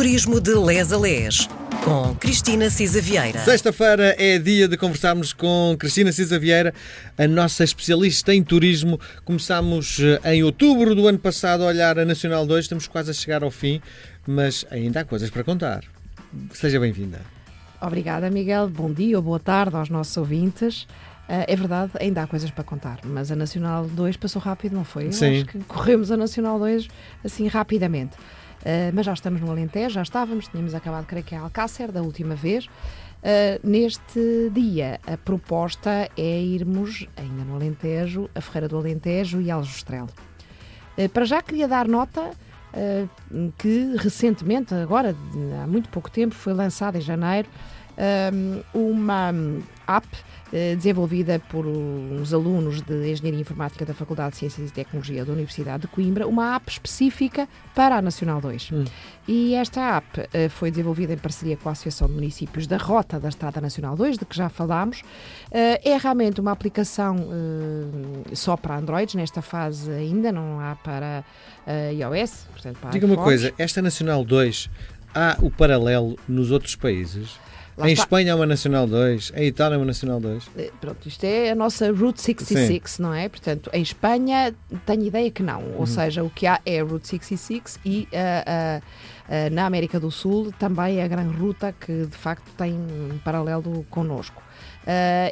Turismo de Les a Les, com Cristina Cisa Vieira. Sexta-feira é dia de conversarmos com Cristina Cisa Vieira, a nossa especialista em turismo. Começámos eh, em outubro do ano passado a olhar a Nacional 2, estamos quase a chegar ao fim, mas ainda há coisas para contar. Seja bem-vinda. Obrigada, Miguel. Bom dia ou boa tarde aos nossos ouvintes. Uh, é verdade, ainda há coisas para contar, mas a Nacional 2 passou rápido, não foi? Eu Sim. acho que corremos a Nacional 2 assim rapidamente. Uh, mas já estamos no Alentejo, já estávamos, tínhamos acabado, creio que é Alcácer, da última vez. Uh, neste dia, a proposta é irmos, ainda no Alentejo, a Ferreira do Alentejo e Aljustrel. para já queria dar nota que recentemente, agora há muito pouco tempo, foi lançada em janeiro uma app eh, desenvolvida por uns alunos de Engenharia Informática da Faculdade de Ciências e Tecnologia da Universidade de Coimbra, uma app específica para a Nacional 2. Hum. E esta app uh, foi desenvolvida em parceria com a Associação de Municípios da Rota da Estrada Nacional 2, de que já falámos. Uh, é realmente uma aplicação só para Androids, nesta fase ainda não há para iOS, portanto para Diga uma coisa, esta Nacional 2 há o paralelo nos outros países? Lá em está. Espanha é uma Nacional 2, em Itália é uma Nacional 2. Eh, pronto, isto é a nossa Route 66, Sim. não é? Portanto, em Espanha tenho ideia que não. Ou uhum. seja, o que há é a Route 66 e uh, uh, na América do Sul também é a Gran Ruta que de facto tem um paralelo connosco.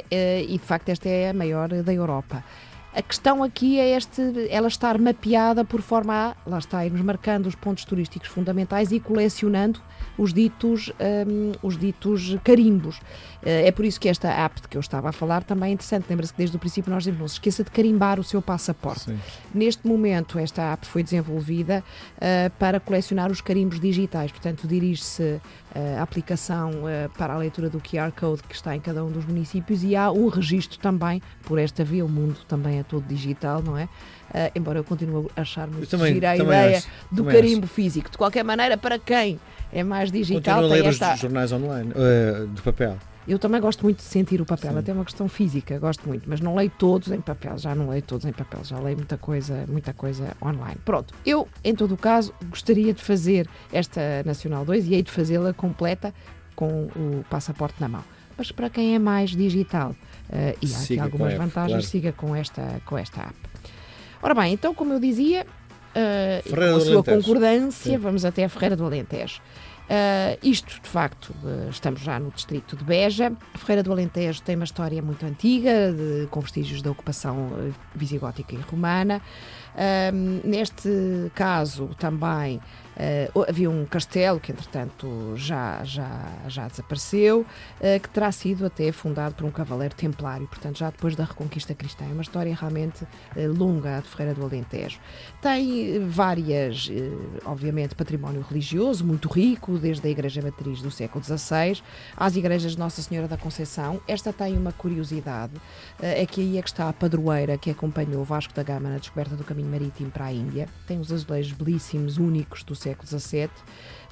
e de facto esta é a maior da Europa. A questão aqui é este, ela estar mapeada por forma a, lá está, irmos marcando os pontos turísticos fundamentais e colecionando os ditos, um, os ditos carimbos. Uh, é por isso que esta app de que eu estava a falar também é interessante. Lembra-se que desde o princípio nós dizemos, não se esqueça de carimbar o seu passaporte. Sim. Neste momento, esta app foi desenvolvida uh, para colecionar os carimbos digitais, portanto, dirige-se uh, a aplicação para a leitura do QR Code que está em cada um dos municípios e há um registro também, por esta via, o mundo também todo digital, não é? Uh, embora eu continue a achar muito também, gira a ideia acho, do carimbo acho. físico. De qualquer maneira, para quem é mais digital, Continuo a ler esta... os jornais online, uh, de papel. Eu também gosto muito de sentir o papel, Sim. até é uma questão física, gosto muito, mas não leio todos em papel, já não leio todos em papel, já leio muita coisa, muita coisa online. Pronto, eu, em todo o caso, gostaria de fazer esta Nacional 2 e hei de fazê-la completa com o passaporte na mão. Mas para quem é mais digital, uh, e há siga aqui algumas vantagens, claro. siga com esta, com esta app. Ora bem, então, como eu dizia, uh, com a sua concordância, Sim. vamos até a Ferreira do Alentejo. Uh, isto, de facto, uh, estamos já no distrito de Beja. A Ferreira do Alentejo tem uma história muito antiga, de, com vestígios da ocupação visigótica e romana. neste caso, também Uh, havia um castelo que, entretanto, já, já, já desapareceu, uh, que terá sido até fundado por um cavaleiro templário, portanto, já depois da Reconquista Cristã. É uma história realmente uh, longa, de Ferreira do Alentejo. Tem várias, obviamente, património religioso muito rico, desde a Igreja Matriz do século XVI às igrejas de Nossa Senhora da Conceição. Esta tem uma curiosidade, é que aí é que está a padroeira que acompanhou Vasco da Gama na descoberta do caminho marítimo para a Índia. Tem os azulejos belíssimos, únicos do século século XVII,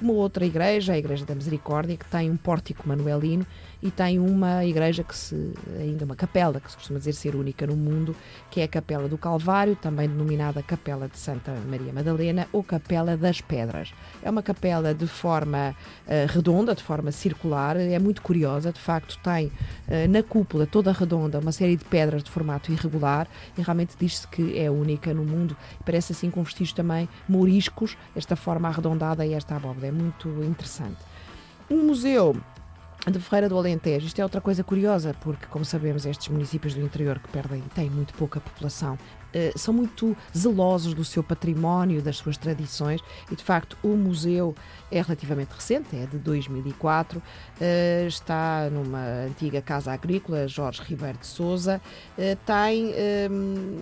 uma outra igreja, a Igreja da Misericórdia, que tem um pórtico manuelino e tem uma igreja que se, ainda uma capela, que se costuma dizer ser única no mundo, que é a Capela do Calvário, também denominada Capela de Santa Maria Madalena ou Capela das Pedras. É uma capela de forma uh, redonda, de forma circular, é muito curiosa, de facto tem uh, na cúpula toda redonda uma série de pedras de formato irregular e realmente diz-se que é única no mundo. Parece assim com vestígios também moriscos, esta forma arredondada e esta abóbada, é muito interessante. Um museu de Ferreira do Alentejo. Isto é outra coisa curiosa, porque, como sabemos, estes municípios do interior que perdem têm muito pouca população eh, são muito zelosos do seu património, das suas tradições e, de facto, o museu é relativamente recente, é de 2004, eh, está numa antiga casa agrícola, Jorge Ribeiro de Souza, eh, tem,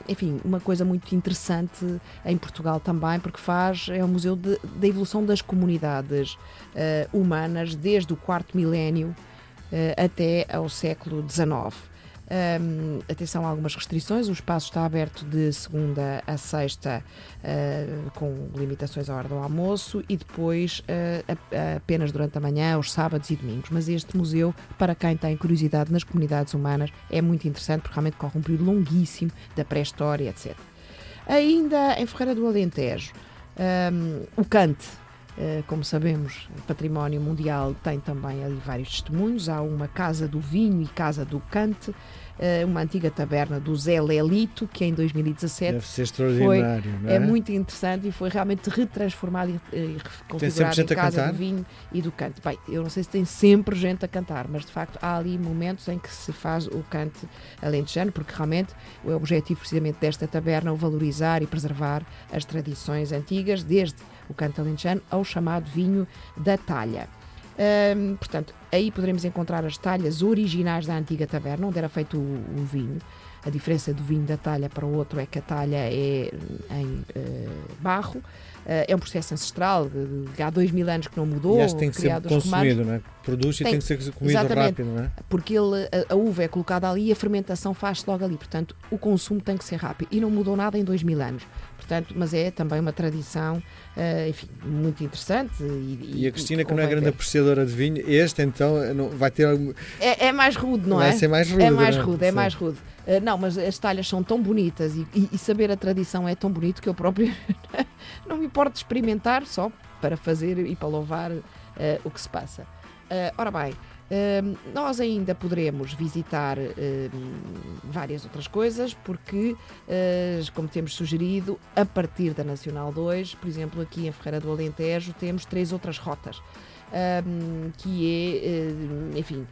enfim, uma coisa muito interessante em Portugal também, porque faz, é um museu da evolução das comunidades humanas desde o quarto milénio até ao século XIX. Um, atenção a algumas restrições, o espaço está aberto de segunda a sexta, uh, com limitações à hora do almoço, e depois uh, apenas durante a manhã, aos sábados e domingos. Mas este museu, para quem tem curiosidade nas comunidades humanas, é muito interessante, porque realmente corre um período longuíssimo da pré-história, etc. Ainda em Ferreira do Alentejo, um, o Cante como sabemos, património mundial tem também ali vários testemunhos. Há uma Casa do Vinho e Casa do Cante, uma antiga taberna do Zé Lelito, que em 2017 Deve ser extraordinário, foi, não é? é muito interessante e foi realmente retransformado e, e reconfigurado em Casa do Vinho e do Cante. Bem, eu não sei se tem sempre gente a cantar, mas de facto há ali momentos em que se faz o cante alentejano, porque realmente o objetivo precisamente desta taberna é o valorizar e preservar as tradições antigas, desde o canto alentejano ao chamado vinho da talha. Um, portanto, aí poderemos encontrar as talhas originais da antiga taberna, onde era feito o, o, vinho. A diferença do vinho da talha para o outro é que a talha é em uh, barro. Uh, é um processo ancestral, que há dois mil anos que não mudou. E tem que ser consumido, não é? Produz tem, e tem que ser comido rápido, não é? Porque ele, a, a, uva é colocada ali e a fermentação faz-se logo ali. Portanto, o consumo tem que ser rápido. E não mudou nada em dois mil anos. Portanto, mas é também uma tradição, uh, enfim, muito interessante. E, e a Cristina, que, não é grande apreciadora de vinho, este então não, vai ter. É, é mais rude, não vai é? Vai ser mais rude. É mais rude, é, é mais rude. Uh, não, mas as talhas são tão bonitas e, e, e saber a tradição é tão bonito que eu próprio não me importo de experimentar só para fazer e para louvar uh, o que se passa. Uh, ora bem, uh, nós ainda poderemos visitar várias outras coisas, porque, como temos sugerido, a partir da Nacional 2, por exemplo, aqui em Ferreira do Alentejo, temos três outras rotas, que é, enfim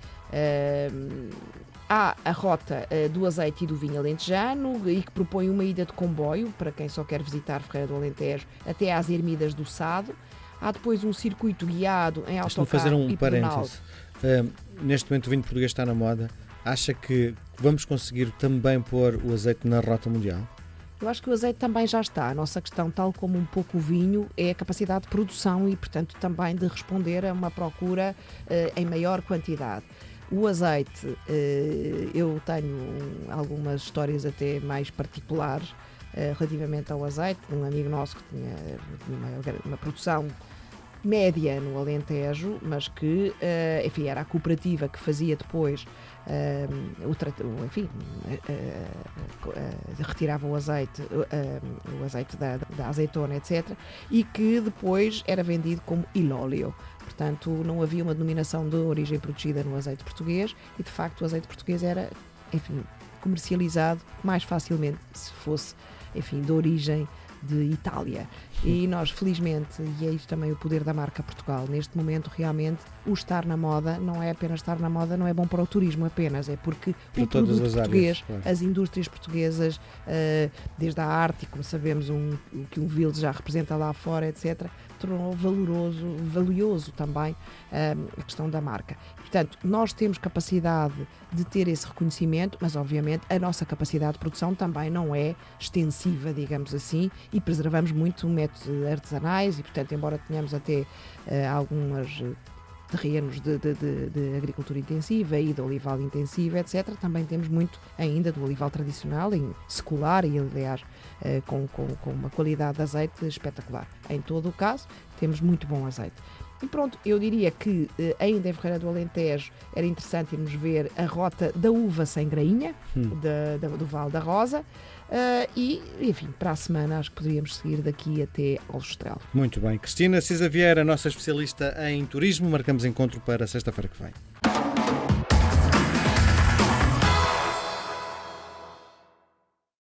Há a rota uh, do azeite e do vinho alentejano e que propõe uma ida de comboio para quem só quer visitar Ferreira do Alentejo até às Ermidas do Sado. Há depois um circuito guiado em autocarro fazer um e parênteses. Uh, neste momento o vinho português está na moda. Acha que vamos conseguir também pôr o azeite na rota mundial? Eu acho que o azeite também já está. A nossa questão, tal como um pouco o vinho, é a capacidade de produção e, portanto, também de responder a uma procura uh, em maior quantidade. O azeite, eh, eu tenho algumas histórias até mais particulares eh, relativamente ao azeite. Um amigo nosso que tinha uma, uma produção média no Alentejo, mas que, uh, enfim, era a cooperativa que fazia depois uh, o, enfim, uh, retirava o azeite, o azeite da, da, azeitona, etc., e que depois era vendido como ilóleo. Portanto, não havia uma denominação de origem protegida no azeite português e, de facto, o azeite português era, enfim, comercializado mais facilmente se fosse, enfim, de origem de Itália. E nós, felizmente, e é isto também o poder da marca Portugal, neste momento realmente o estar na moda não é apenas estar na moda, não é bom para o turismo apenas, é porque Por o produto português, áreas, claro. as indústrias portuguesas, uh, desde a arte, como sabemos um, que um Vils já representa lá fora, etc., tornou valoroso, valioso também uh, a questão da marca. Portanto, nós temos capacidade de ter esse reconhecimento, mas obviamente a nossa capacidade de produção também não é extensiva, digamos assim, e preservamos muito métodos artesanais e, portanto, embora tenhamos até uh, algumas terrenos de, de, de, de, agricultura intensiva e de olival intensiva, etc., também temos muito ainda do olival tradicional, em secular e, aliás, uh, com, com, com uma qualidade de azeite espetacular. Em todo o caso, temos muito bom azeite. E pronto, eu diria que eh, ainda em Ferreira do Alentejo era interessante irmos ver a rota da uva sem grainha, hum. da, da, do Val da Rosa. Uh, e, enfim, para a semana acho que poderíamos seguir daqui até ao. Muito bem. Cristina Cisa Vieira, nossa especialista em turismo, marcamos encontro para sexta-feira que vem.